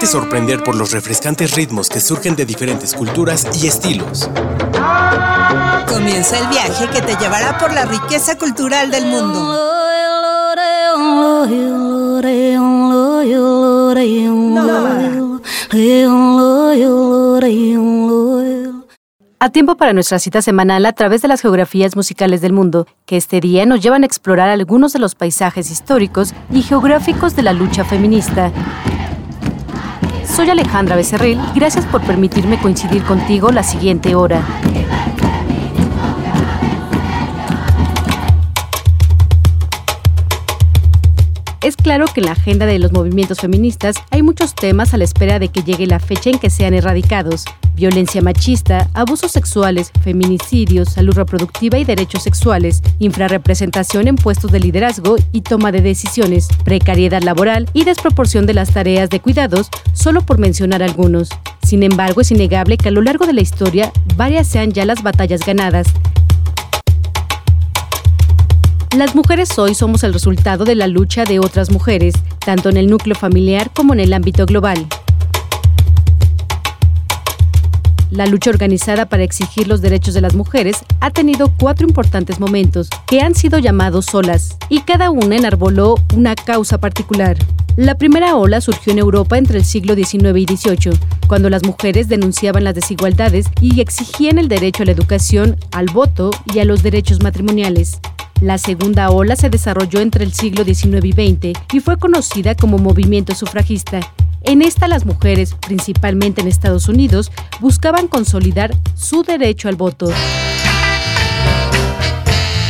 Déjate sorprender por los refrescantes ritmos que surgen de diferentes culturas y estilos. Comienza el viaje que te llevará por la riqueza cultural del mundo. A tiempo para nuestra cita semanal a través de las geografías musicales del mundo, que este día nos llevan a explorar algunos de los paisajes históricos y geográficos de la lucha feminista. Soy Alejandra Becerril y gracias por permitirme coincidir contigo la siguiente hora. Es claro que en la agenda de los movimientos feministas hay muchos temas a la espera de que llegue la fecha en que sean erradicados. Violencia machista, abusos sexuales, feminicidios, salud reproductiva y derechos sexuales, infrarrepresentación en puestos de liderazgo y toma de decisiones, precariedad laboral y desproporción de las tareas de cuidados, solo por mencionar algunos. Sin embargo, es innegable que a lo largo de la historia varias sean ya las batallas ganadas, las mujeres hoy somos el resultado de la lucha de otras mujeres, tanto en el núcleo familiar como en el ámbito global. La lucha organizada para exigir los derechos de las mujeres ha tenido cuatro importantes momentos que han sido llamados olas, y cada una enarboló una causa particular. La primera ola surgió en Europa entre el siglo XIX y XVIII, cuando las mujeres denunciaban las desigualdades y exigían el derecho a la educación, al voto y a los derechos matrimoniales. La segunda ola se desarrolló entre el siglo XIX y XX y fue conocida como movimiento sufragista. En esta las mujeres, principalmente en Estados Unidos, buscaban consolidar su derecho al voto.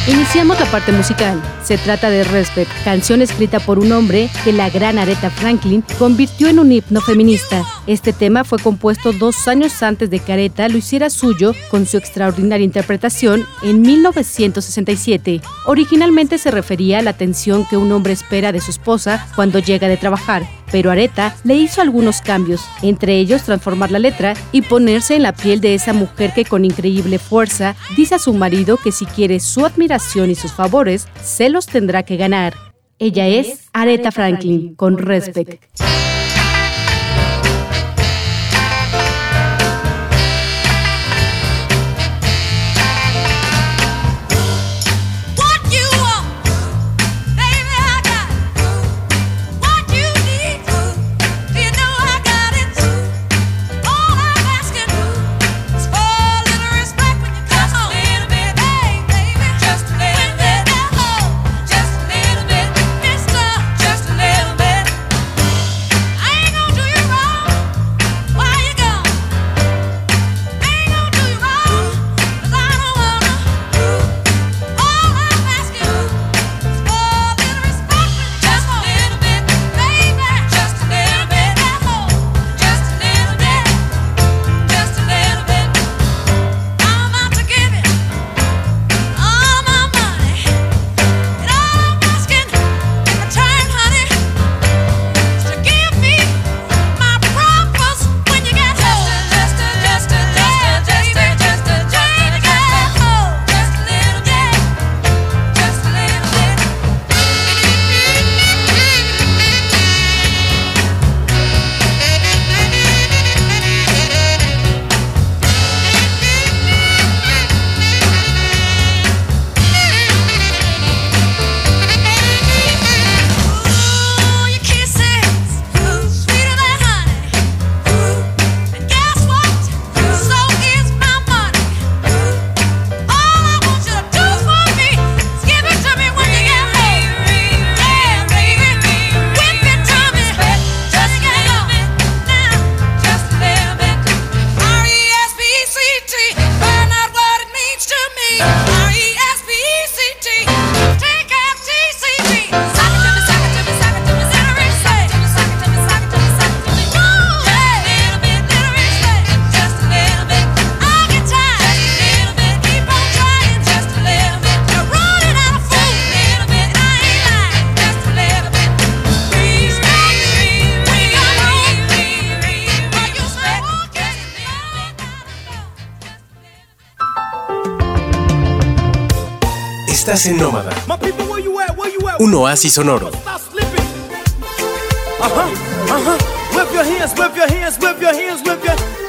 Iniciamos la parte musical. Se trata de Respect, canción escrita por un hombre que la gran Aretha Franklin convirtió en un himno feminista. Este tema fue compuesto dos años antes de que Aretha lo hiciera suyo con su extraordinaria interpretación en 1967. Originalmente se refería a la atención que un hombre espera de su esposa cuando llega de trabajar, pero Areta le hizo algunos cambios, entre ellos transformar la letra y ponerse en la piel de esa mujer que con increíble fuerza dice a su marido que si quiere su admiración y sus favores, se los tendrá que ganar. Ella es Aretha Franklin, con Respect.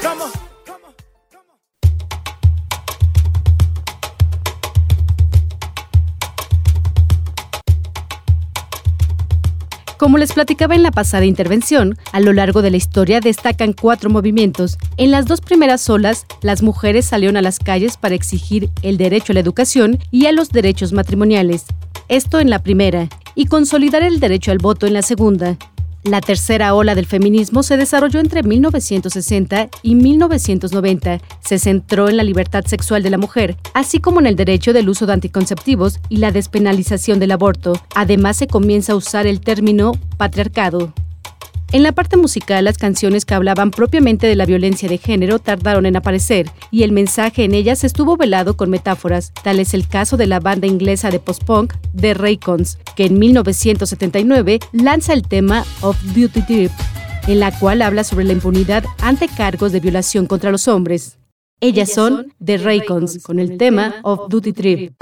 Come on. Como les platicaba en la pasada intervención, a lo largo de la historia destacan cuatro movimientos. En las dos primeras olas, las mujeres salieron a las calles para exigir el derecho a la educación y a los derechos matrimoniales. Esto en la primera, y consolidar el derecho al voto en la segunda. La tercera ola del feminismo se desarrolló entre 1960 y 1990. Se centró en la libertad sexual de la mujer, así como en el derecho del uso de anticonceptivos y la despenalización del aborto. Además, se comienza a usar el término patriarcado. En la parte musical, las canciones que hablaban propiamente de la violencia de género tardaron en aparecer, y el mensaje en ellas estuvo velado con metáforas. Tal es el caso de la banda inglesa de post-punk The Raycons, que en 1979 lanza el tema Of Duty Trip, en la cual habla sobre la impunidad ante cargos de violación contra los hombres. Ellas son The Raycons, con el tema Of Duty Trip.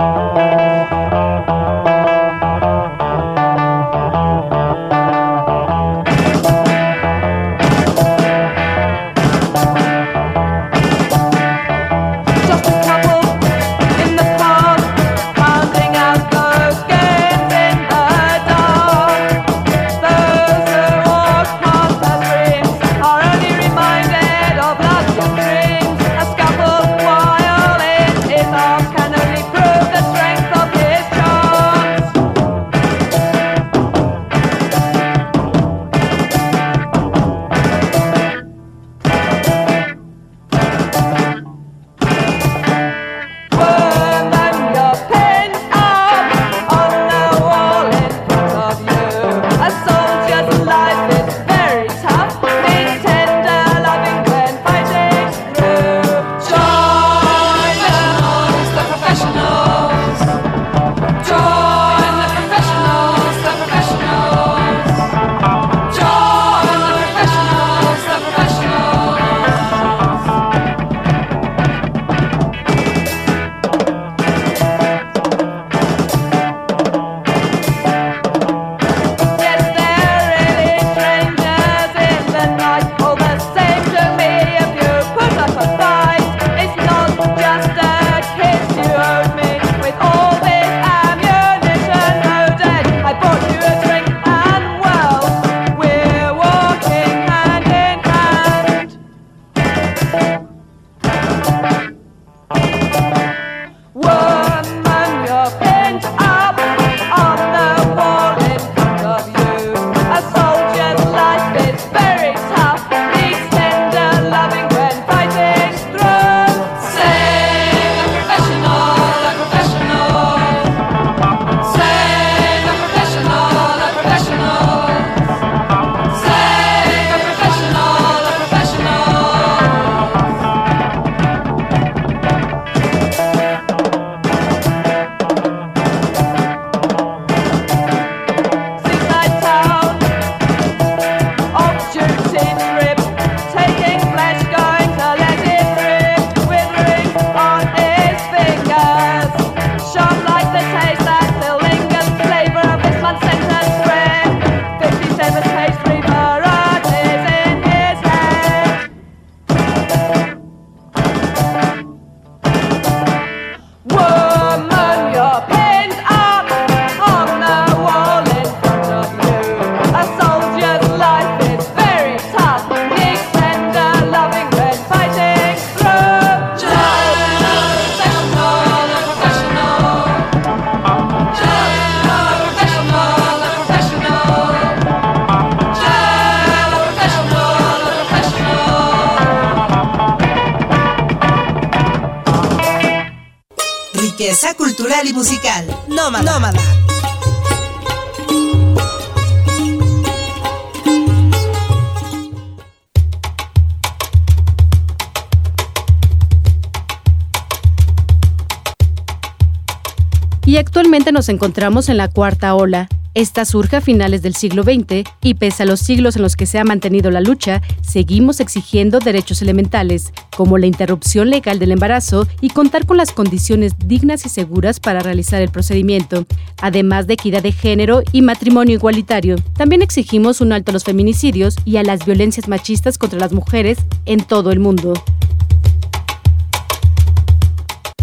Nos encontramos en la cuarta ola, Esta surge a finales del siglo XX y pese a los siglos en los que se ha mantenido la lucha, seguimos exigiendo derechos elementales, como la interrupción legal del embarazo y contar con las condiciones dignas y seguras para realizar el procedimiento, además de equidad de género y matrimonio igualitario. También exigimos un alto a los feminicidios y a las violencias machistas contra las mujeres en todo el mundo.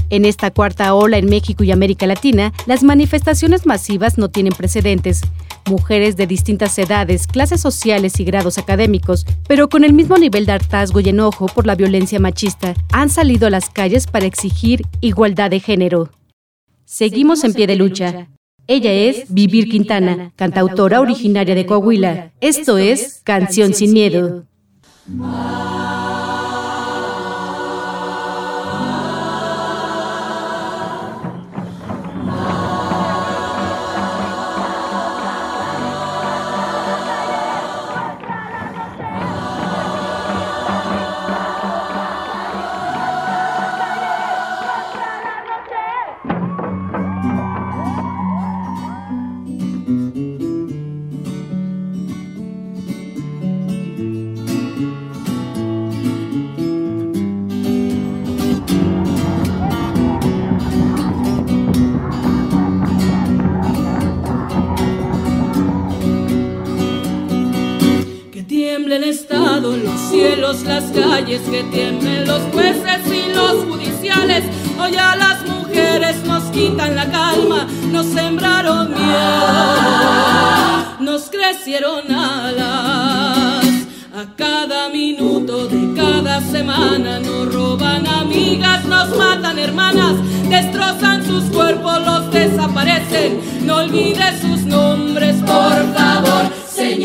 En esta cuarta ola en México y América Latina, las manifestaciones masivas no tienen precedentes. Mujeres de distintas edades, clases sociales y grados académicos, pero con el mismo nivel de hartazgo y enojo por la violencia machista, han salido a las calles para exigir igualdad de género. Seguimos en pie de lucha. Ella es Vivir Quintana, cantautora originaria de Coahuila. Esto es Canción sin Miedo.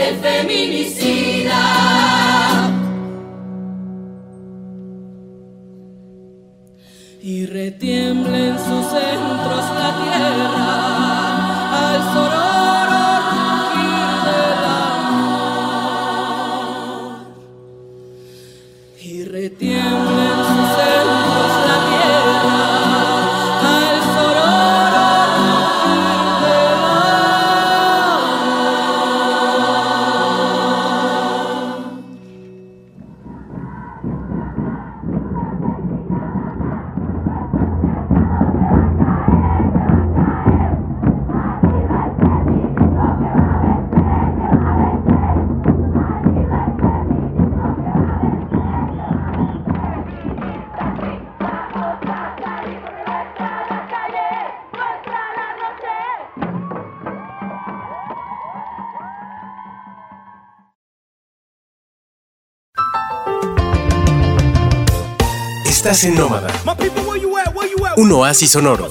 el feminicida. Y retiembla en sus centros la tierra al sororo Estás en Nómada. Un oasis sonoro.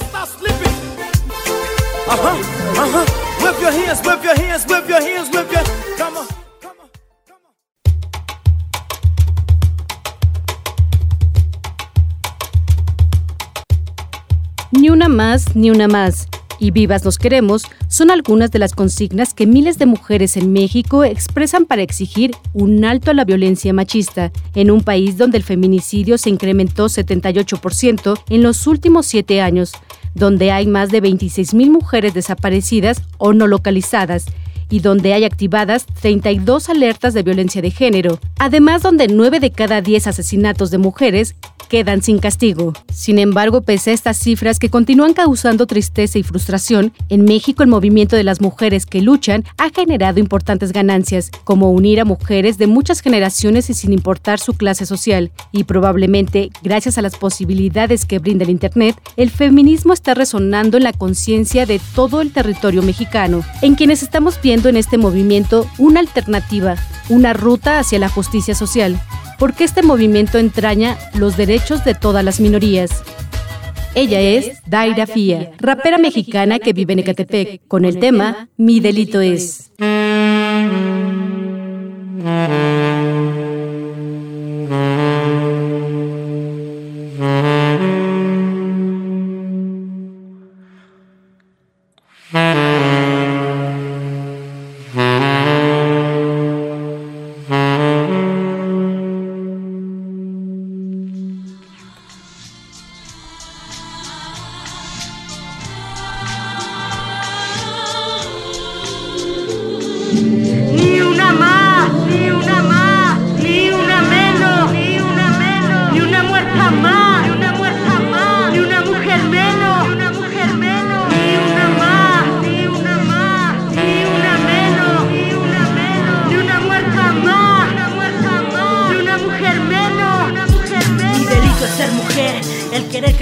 Ni una más, ni una más y vivas los queremos son algunas de las consignas que miles de mujeres en México expresan para exigir un alto a la violencia machista, en un país donde el feminicidio se incrementó 78% en los últimos siete años, donde hay más de 26.000 mujeres desaparecidas o no localizadas y donde hay activadas 32 alertas de violencia de género, además donde 9 de cada 10 asesinatos de mujeres quedan sin castigo. Sin embargo, pese a estas cifras que continúan causando tristeza y frustración, en México el movimiento de las mujeres que luchan ha generado importantes ganancias, como unir a mujeres de muchas generaciones y sin importar su clase social. Y probablemente, gracias a las posibilidades que brinda el Internet, el feminismo está resonando en la conciencia de todo el territorio mexicano, en quienes estamos viendo en este movimiento una alternativa, una ruta hacia la justicia social porque este movimiento entraña los derechos de todas las minorías. Ella es Daira Fía, rapera mexicana que vive en Ecatepec, con el tema Mi delito es.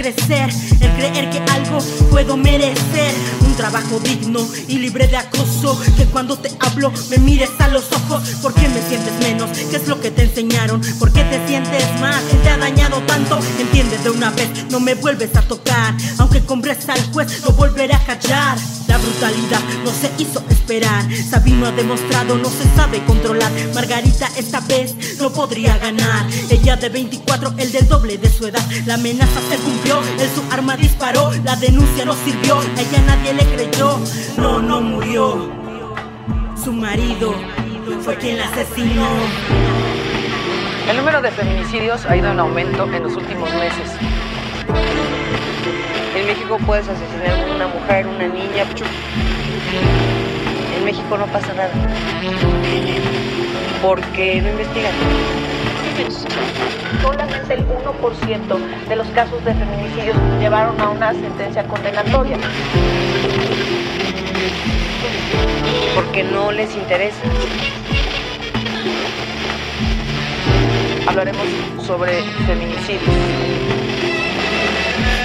estabelecer vuelves a tocar. Aunque compres al juez, no volveré a callar. La brutalidad no se hizo esperar. Sabino ha demostrado, no se sabe controlar. Margarita esta vez no podría ganar. Ella de 24, el del doble de su edad. La amenaza se cumplió, él su arma disparó. La denuncia no sirvió, a ella nadie le creyó. No, no murió. Su marido fue quien la asesinó. El número de feminicidios ha ido en aumento en los últimos meses. En México puedes asesinar a una mujer, una niña. En México no pasa nada. Porque no investigan. Solamente el 1% de los casos de feminicidios llevaron a una sentencia condenatoria. Porque no les interesa. Hablaremos sobre feminicidios.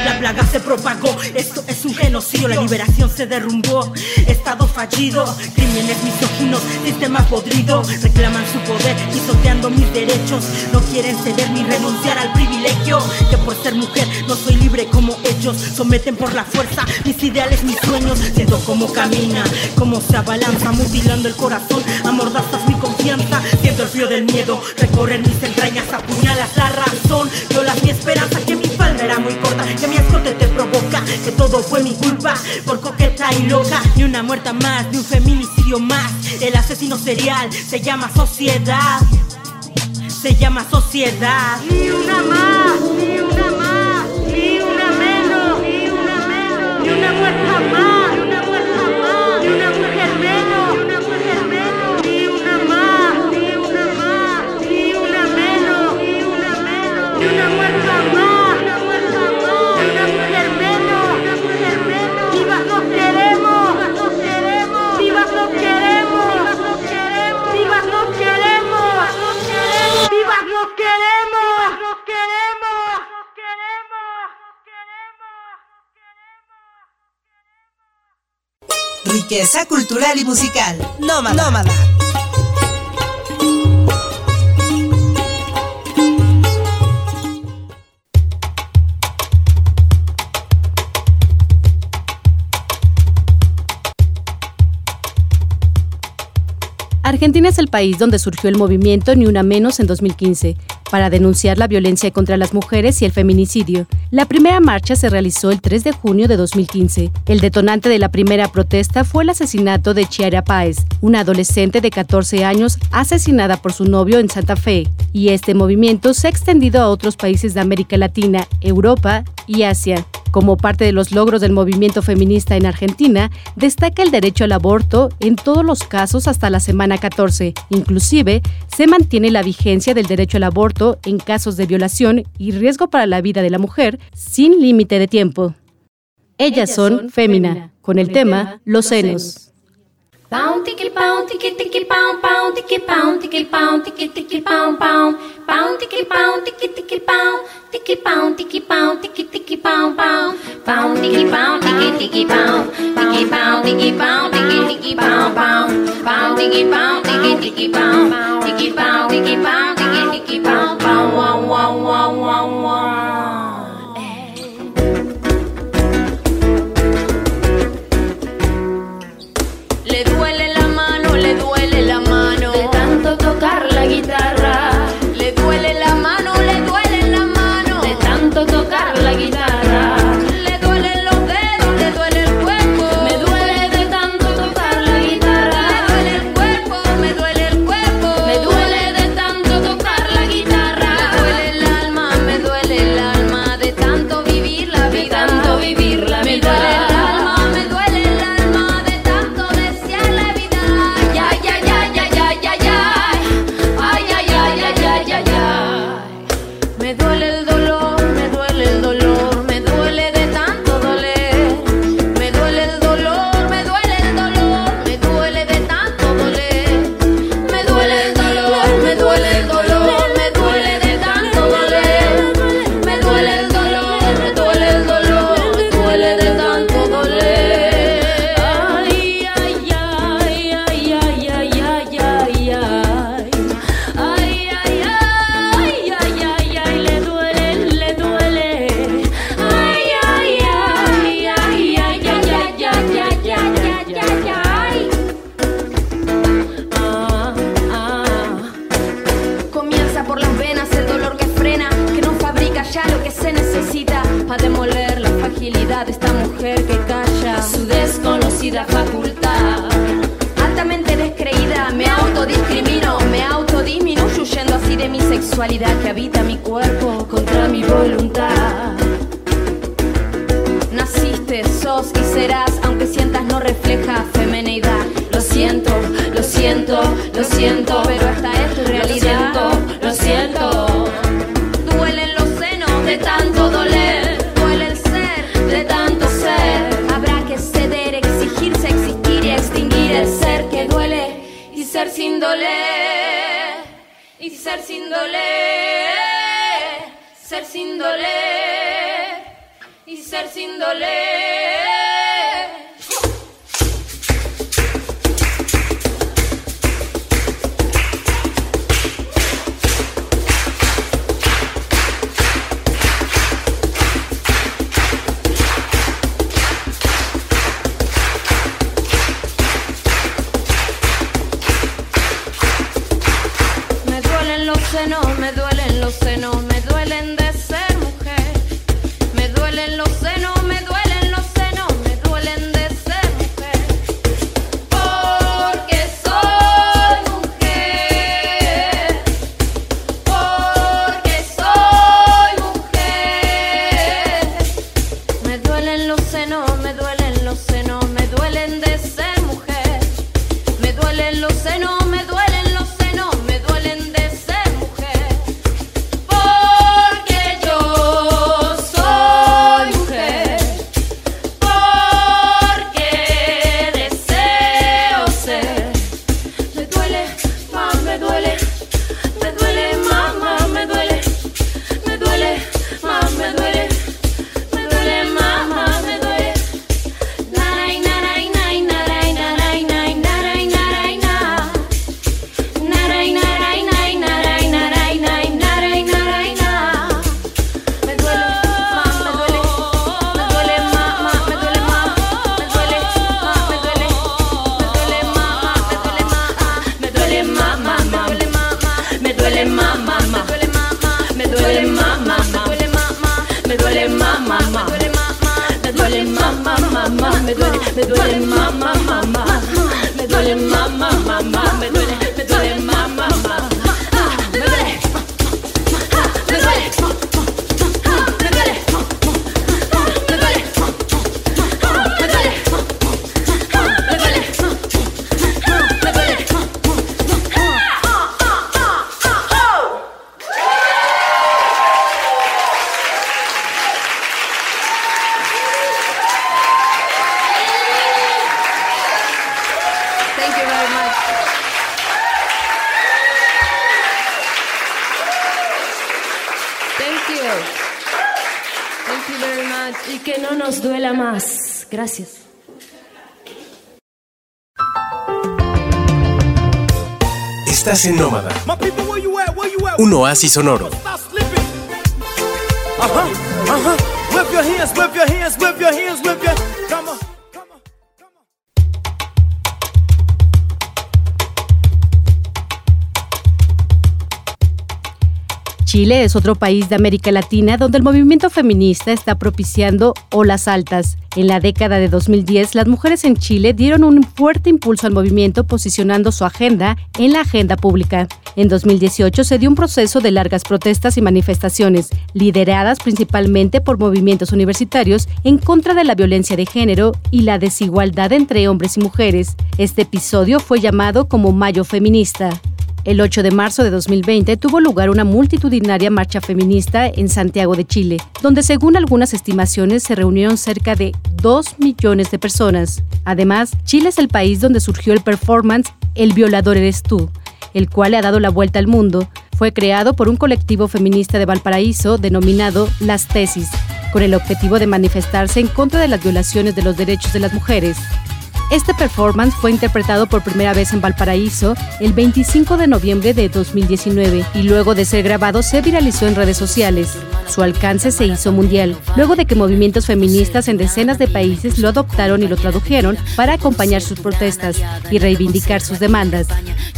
La plaga se propagó, esto es un genocidio, la liberación se derrumbó, estado fallido, crímenes misóginos, sistema podrido, reclaman su poder, pisoteando mis derechos, no quieren ceder ni renunciar al privilegio, que por ser mujer no soy libre como ellos, someten por la fuerza mis ideales, mis sueños, siento cómo camina, cómo se abalanza, mutilando el corazón, amordazas mi confianza, siento el frío del miedo, recorrer mis entrañas, apuñalas la razón, violas mi esperanza, que era muy corta, que mi escote te provoca que todo fue mi culpa por coqueta y loca. Ni una muerta más, ni un feminicidio más. El asesino serial se llama sociedad. Se llama sociedad. Ni una más, ni una más, ni una menos, ni una menos, ni una muerta más. Riqueza cultural y musical. Nómada. Nómada. Argentina es el país donde surgió el movimiento Ni Una Menos en 2015, para denunciar la violencia contra las mujeres y el feminicidio. La primera marcha se realizó el 3 de junio de 2015. El detonante de la primera protesta fue el asesinato de Chiara Páez, una adolescente de 14 años asesinada por su novio en Santa Fe. Y este movimiento se ha extendido a otros países de América Latina, Europa y Asia. Como parte de los logros del movimiento feminista en Argentina, destaca el derecho al aborto en todos los casos hasta la semana 14. Inclusive, se mantiene la vigencia del derecho al aborto en casos de violación y riesgo para la vida de la mujer sin límite de tiempo. Ellas son Fémina, con el tema Los senos. Pound tickle pound tickle tickle pound pound tickle pound tickle pound tickle tickle pound pound pound tickle pound tickle tickle pound tickle pound tickle pound tickle tickle pound pound pound tickle pound tickle tickle pound tickle pound tickle pound tickle tickle pound pound pound tickle pound tickle tickle pound tickle pound tickle pound tickle tickle pound pound wow wow wow wow wow bueno, me duele. Gracias. Estás en Nómada. Un oasis sonoro. Ajá, ajá. Chile es otro país de América Latina donde el movimiento feminista está propiciando olas altas. En la década de 2010, las mujeres en Chile dieron un fuerte impulso al movimiento posicionando su agenda en la agenda pública. En 2018 se dio un proceso de largas protestas y manifestaciones, lideradas principalmente por movimientos universitarios en contra de la violencia de género y la desigualdad entre hombres y mujeres. Este episodio fue llamado como Mayo Feminista. El 8 de marzo de 2020 tuvo lugar una multitudinaria marcha feminista en Santiago de Chile, donde según algunas estimaciones se reunieron cerca de 2 millones de personas. Además, Chile es el país donde surgió el performance El violador eres tú, el cual le ha dado la vuelta al mundo. Fue creado por un colectivo feminista de Valparaíso denominado Las Tesis, con el objetivo de manifestarse en contra de las violaciones de los derechos de las mujeres. Este performance fue interpretado por primera vez en Valparaíso el 25 de noviembre de 2019 y luego de ser grabado se viralizó en redes sociales. Su alcance se hizo mundial, luego de que movimientos feministas en decenas de países lo adoptaron y lo tradujeron para acompañar sus protestas y reivindicar sus demandas.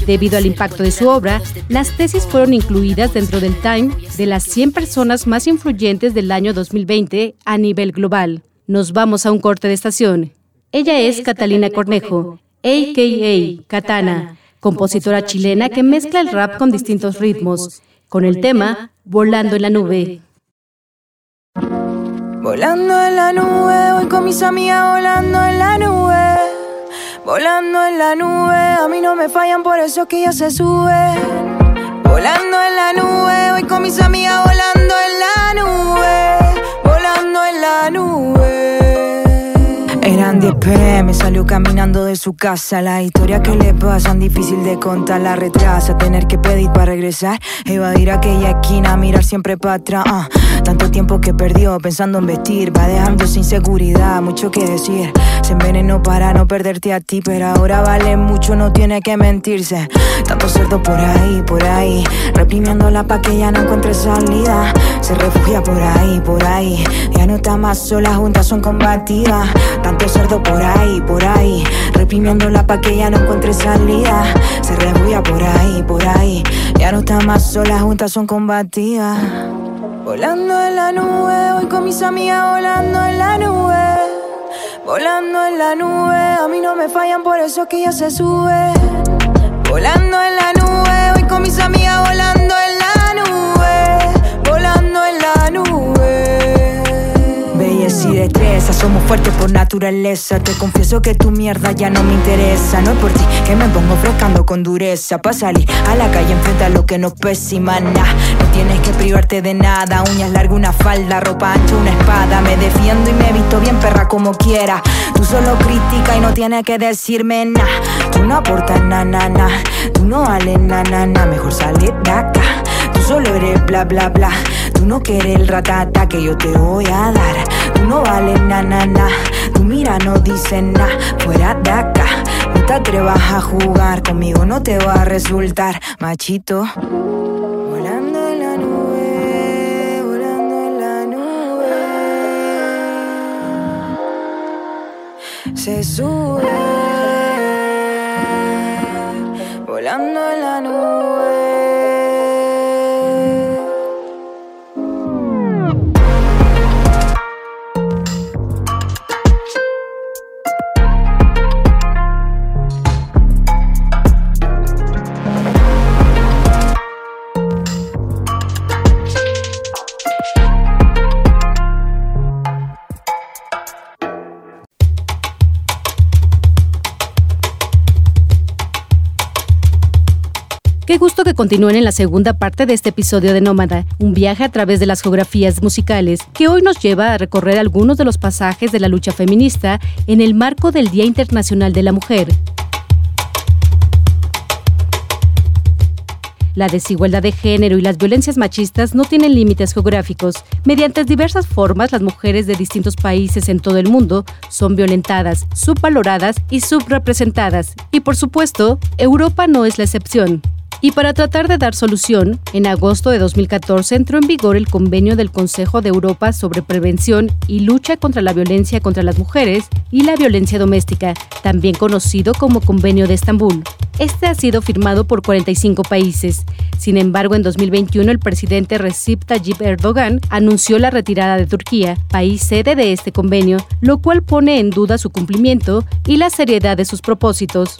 Debido al impacto de su obra, las tesis fueron incluidas dentro del Time de las 100 personas más influyentes del año 2020 a nivel global. Nos vamos a un corte de estación. Ella es Catalina Cornejo, a.k.a. Katana, compositora chilena que mezcla el rap con distintos ritmos, con el tema Volando en la Nube. Volando en la nube, voy con mis amigas volando en la nube. Volando en la nube, a mí no me fallan, por eso que ya se sube. Volando en la nube, voy con mis amigas volando en la nube. Volando en la nube. Eran 10 pm, salió caminando de su casa. La historia que le pasan difícil de contar. La retrasa, tener que pedir para regresar. Evadir aquella esquina, mirar siempre para atrás. Ah, tanto tiempo que perdió pensando en vestir. Va dejando sin seguridad, mucho que decir. Se envenenó para no perderte a ti, pero ahora vale mucho, no tiene que mentirse. Tanto cerdo por ahí, por ahí. Reprimiéndola pa' que ya no encuentre salida. Se refugia por ahí, por ahí. Ya no está más sola, juntas son combativas cerdo por ahí, por ahí, reprimiéndola pa' que ya no encuentre salida. Se rebulla por ahí, por ahí, ya no está más sola, juntas son combativas. Volando en la nube, voy con mis amigas volando en la nube. Volando en la nube, a mí no me fallan, por eso que ya se sube. Volando en la nube, voy con mis amigas volando en la y destreza. Somos fuertes por naturaleza. Te confieso que tu mierda ya no me interesa. No es por ti que me pongo frescando con dureza. Pa' salir a la calle enfrenta lo que no pésima No tienes que privarte de nada. Uñas largas, una falda, ropa ancha, una espada. Me defiendo y me visto bien perra como quiera. Tú solo critica y no tienes que decirme nada. Tú no aportas na na. Tú no vales na na. Mejor salir de acá. Tú solo eres bla bla bla. Tú no quieres el ratata que yo te voy a dar. Tú no vales na na na. Tu mira no dice nada. Fuera de acá. No te atrevas a jugar. Conmigo no te va a resultar, machito. Volando en la nube. Volando en la nube. Se sube. Volando en la nube. Qué gusto que continúen en la segunda parte de este episodio de Nómada, un viaje a través de las geografías musicales que hoy nos lleva a recorrer algunos de los pasajes de la lucha feminista en el marco del Día Internacional de la Mujer. La desigualdad de género y las violencias machistas no tienen límites geográficos. Mediante diversas formas, las mujeres de distintos países en todo el mundo son violentadas, subvaloradas y subrepresentadas. Y por supuesto, Europa no es la excepción. Y para tratar de dar solución, en agosto de 2014 entró en vigor el convenio del Consejo de Europa sobre prevención y lucha contra la violencia contra las mujeres y la violencia doméstica, también conocido como Convenio de Estambul. Este ha sido firmado por 45 países. Sin embargo, en 2021 el presidente Recep Tayyip Erdogan anunció la retirada de Turquía, país sede de este convenio, lo cual pone en duda su cumplimiento y la seriedad de sus propósitos.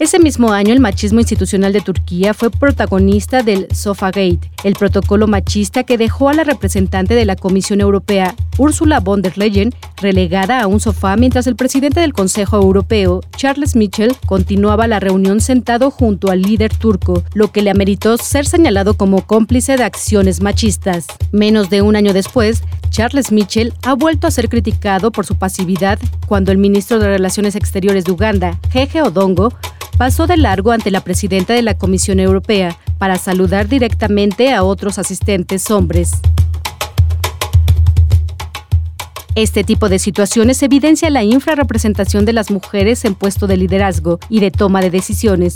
Ese mismo año, el machismo institucional de Turquía fue protagonista del Sofagate, el protocolo machista que dejó a la representante de la Comisión Europea, Ursula von der Leyen, relegada a un sofá mientras el presidente del Consejo Europeo, Charles Michel, continuaba la reunión sentado junto al líder turco, lo que le ameritó ser señalado como cómplice de acciones machistas. Menos de un año después, Charles Michel ha vuelto a ser criticado por su pasividad cuando el ministro de Relaciones Exteriores de Uganda, Jeje Odongo, pasó de largo ante la presidenta de la Comisión Europea para saludar directamente a otros asistentes hombres. Este tipo de situaciones evidencia la infrarrepresentación de las mujeres en puesto de liderazgo y de toma de decisiones.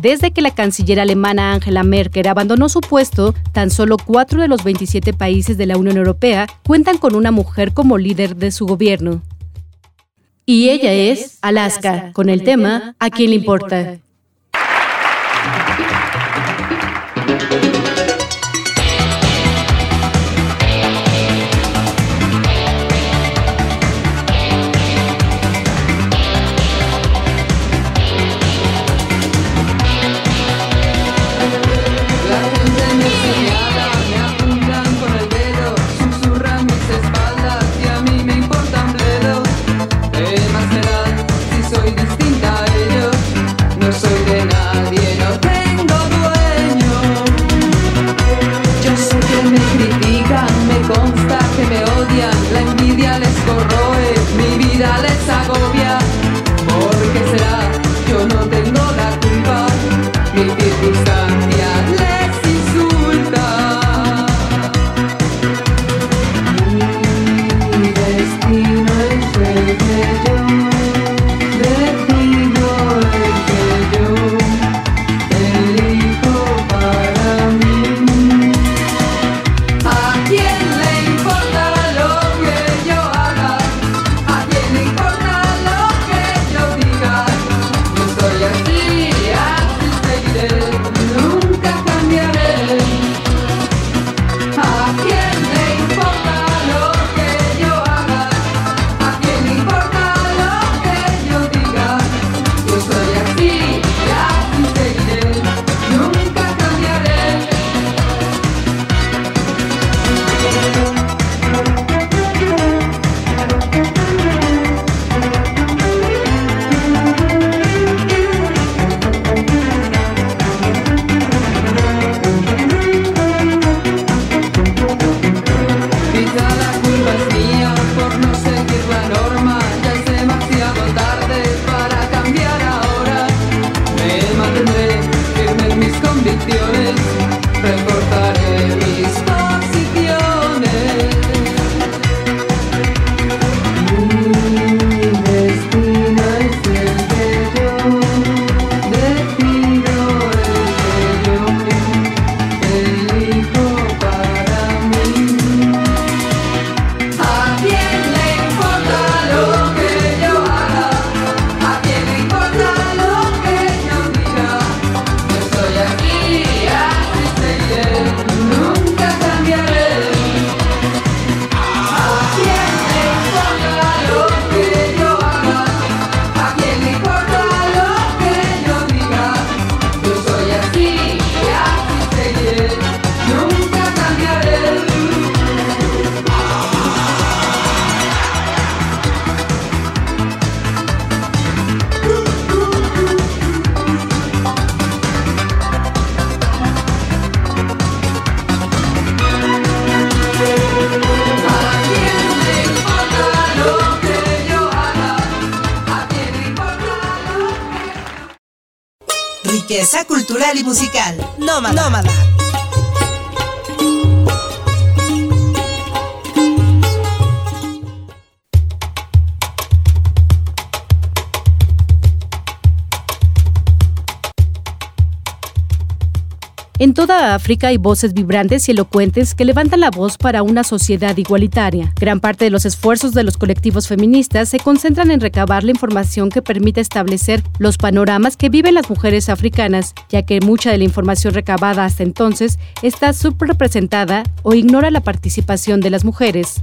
Desde que la canciller alemana Angela Merkel abandonó su puesto, tan solo cuatro de los 27 países de la Unión Europea cuentan con una mujer como líder de su gobierno. Y ella es Alaska, con el tema ¿A quién le importa? Riqueza cultural y musical. Nómada. Nómada. En toda África hay voces vibrantes y elocuentes que levantan la voz para una sociedad igualitaria. Gran parte de los esfuerzos de los colectivos feministas se concentran en recabar la información que permite establecer los panoramas que viven las mujeres africanas, ya que mucha de la información recabada hasta entonces está subrepresentada o ignora la participación de las mujeres.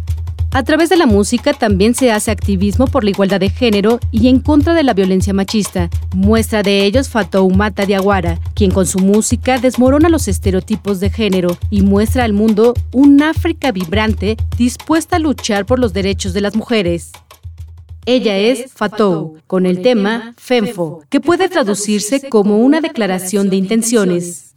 A través de la música también se hace activismo por la igualdad de género y en contra de la violencia machista. Muestra de ellos Fatoumata Diawara, quien con su música desmorona los estereotipos de género y muestra al mundo un África vibrante dispuesta a luchar por los derechos de las mujeres. Ella es Fatou, con el tema FEMFO, que puede traducirse como una declaración de intenciones.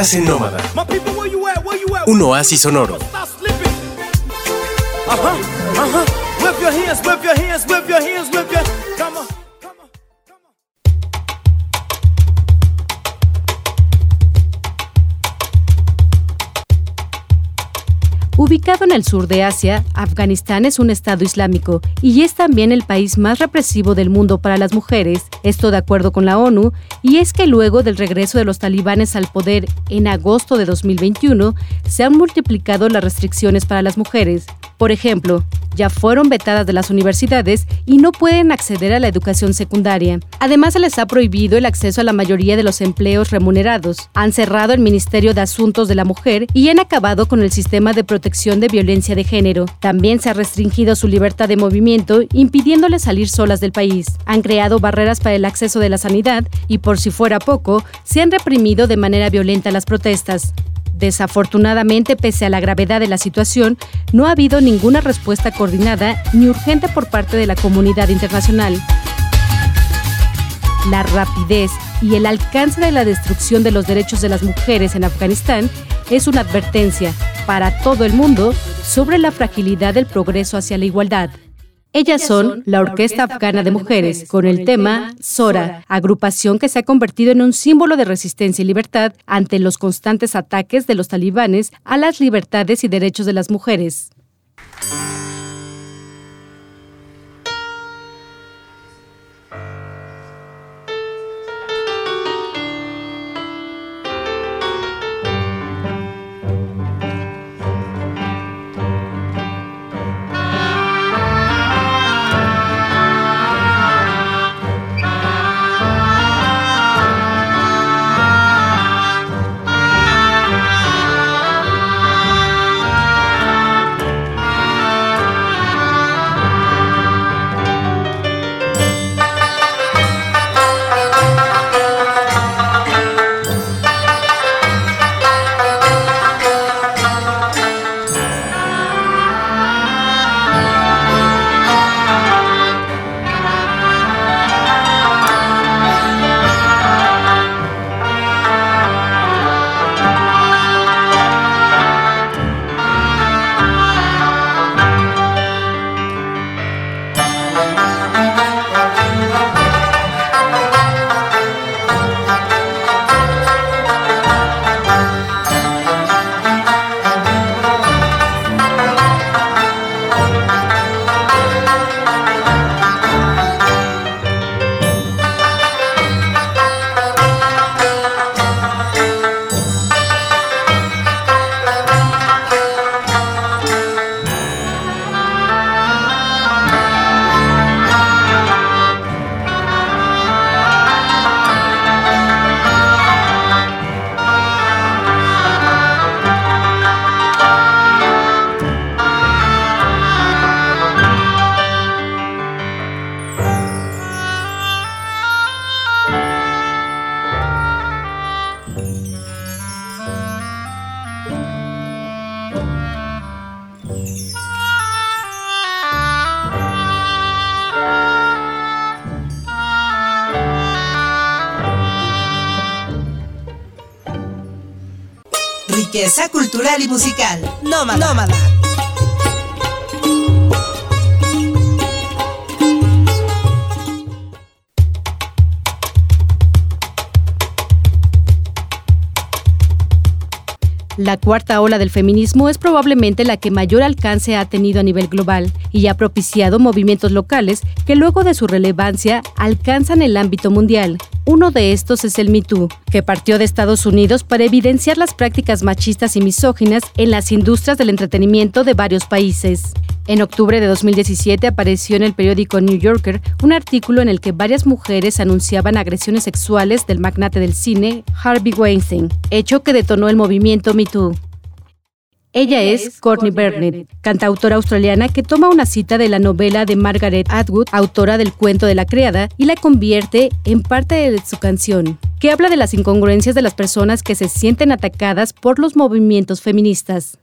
Estás en Nómada. Un oasis sonoro. En el sur de Asia, Afganistán es un estado islámico y es también el país más represivo del mundo para las mujeres, esto de acuerdo con la ONU, y es que luego del regreso de los talibanes al poder en agosto de 2021, se han multiplicado las restricciones para las mujeres. Por ejemplo, ya fueron vetadas de las universidades y no pueden acceder a la educación secundaria. Además, se les ha prohibido el acceso a la mayoría de los empleos remunerados. Han cerrado el Ministerio de Asuntos de la Mujer y han acabado con el sistema de protección de violencia de género. También se ha restringido su libertad de movimiento, impidiéndoles salir solas del país. Han creado barreras para el acceso de la sanidad y, por si fuera poco, se han reprimido de manera violenta las protestas. Desafortunadamente, pese a la gravedad de la situación, no ha habido ninguna respuesta coordinada ni urgente por parte de la comunidad internacional. La rapidez y el alcance de la destrucción de los derechos de las mujeres en Afganistán es una advertencia para todo el mundo sobre la fragilidad del progreso hacia la igualdad. Ellas son la Orquesta Afgana de Mujeres, con el tema Sora, agrupación que se ha convertido en un símbolo de resistencia y libertad ante los constantes ataques de los talibanes a las libertades y derechos de las mujeres. Cultural y musical. Nómada. Nómada. La cuarta ola del feminismo es probablemente la que mayor alcance ha tenido a nivel global y ha propiciado movimientos locales que luego de su relevancia alcanzan el ámbito mundial. Uno de estos es el Me Too, que partió de Estados Unidos para evidenciar las prácticas machistas y misóginas en las industrias del entretenimiento de varios países. En octubre de 2017 apareció en el periódico New Yorker un artículo en el que varias mujeres anunciaban agresiones sexuales del magnate del cine Harvey Weinstein, hecho que detonó el movimiento Me Too. Ella es Courtney Burnett, cantautora australiana que toma una cita de la novela de Margaret Atwood, autora del cuento de la criada, y la convierte en parte de su canción, que habla de las incongruencias de las personas que se sienten atacadas por los movimientos feministas.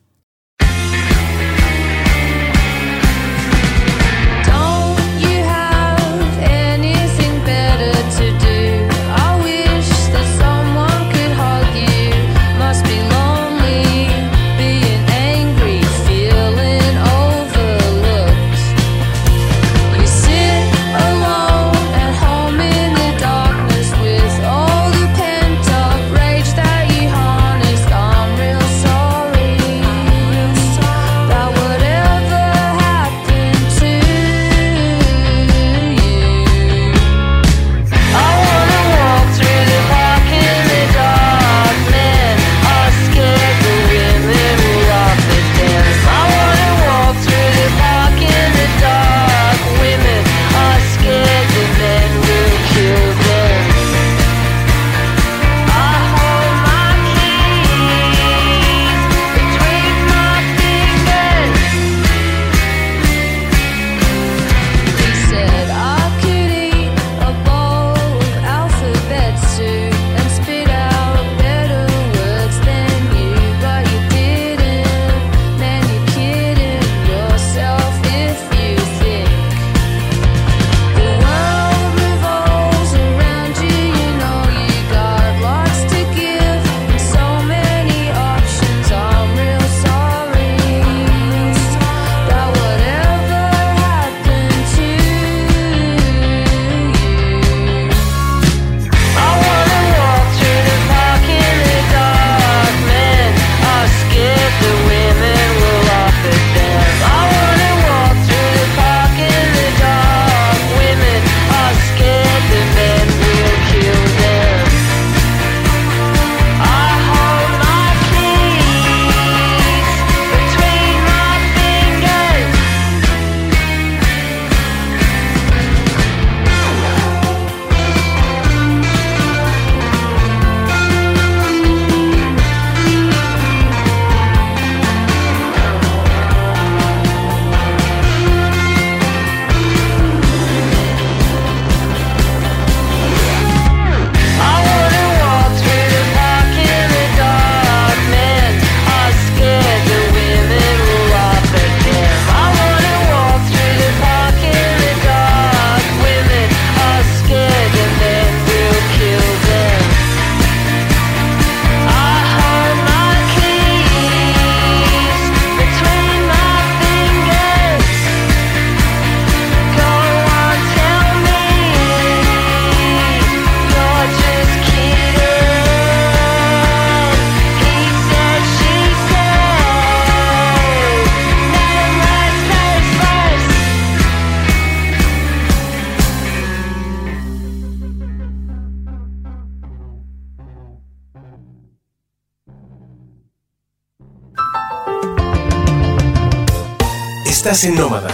Estás en Nómada.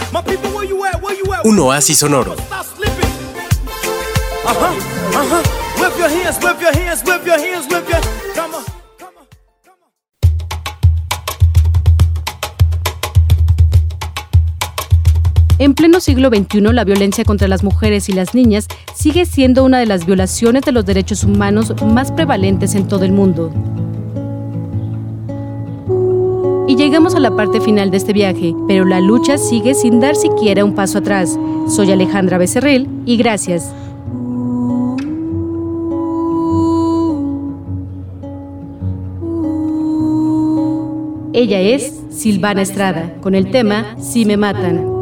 Un oasis sonoro. En pleno siglo XXI, la violencia contra las mujeres y las niñas sigue siendo una de las violaciones de los derechos humanos más prevalentes en todo el mundo. Y llegamos a la parte final de este viaje, pero la lucha sigue sin dar siquiera un paso atrás. Soy Alejandra Becerril y gracias. Ella es Silvana Estrada, con el tema Si me matan.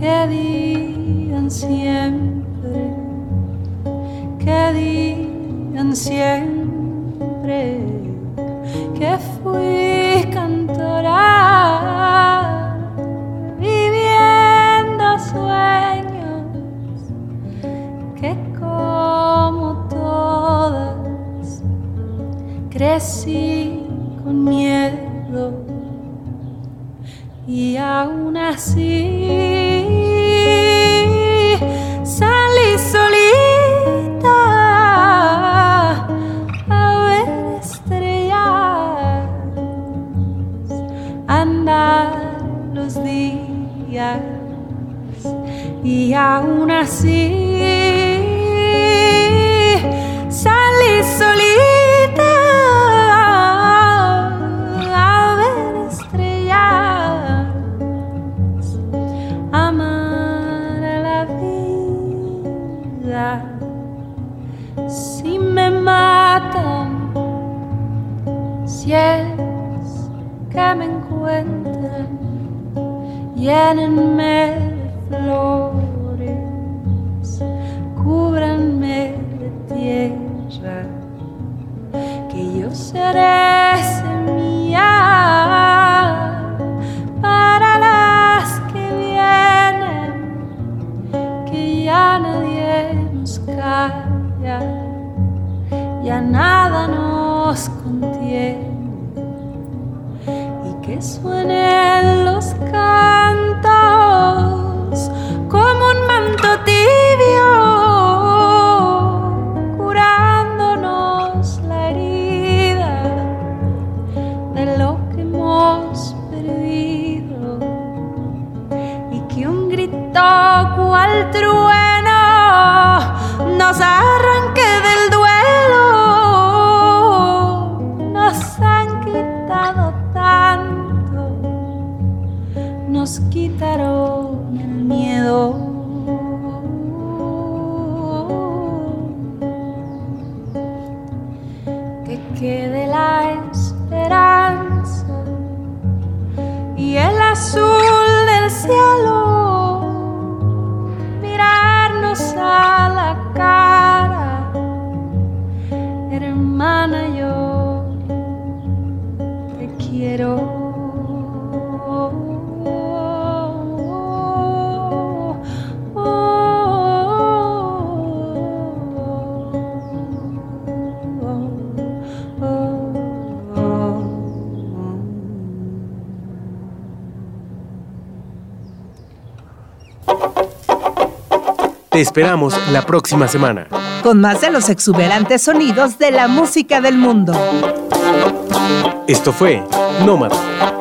que digan siempre, que digan siempre que fui cantora viviendo sueños que como todas crecí con miedo y aún así y aún así salí solita a ver estrellas, amar a la vida. Si me matan, si es que me encuentran, llénenme que suenen los carros. Te esperamos la próxima semana. Con más de los exuberantes sonidos de la música del mundo. Esto fue Nómada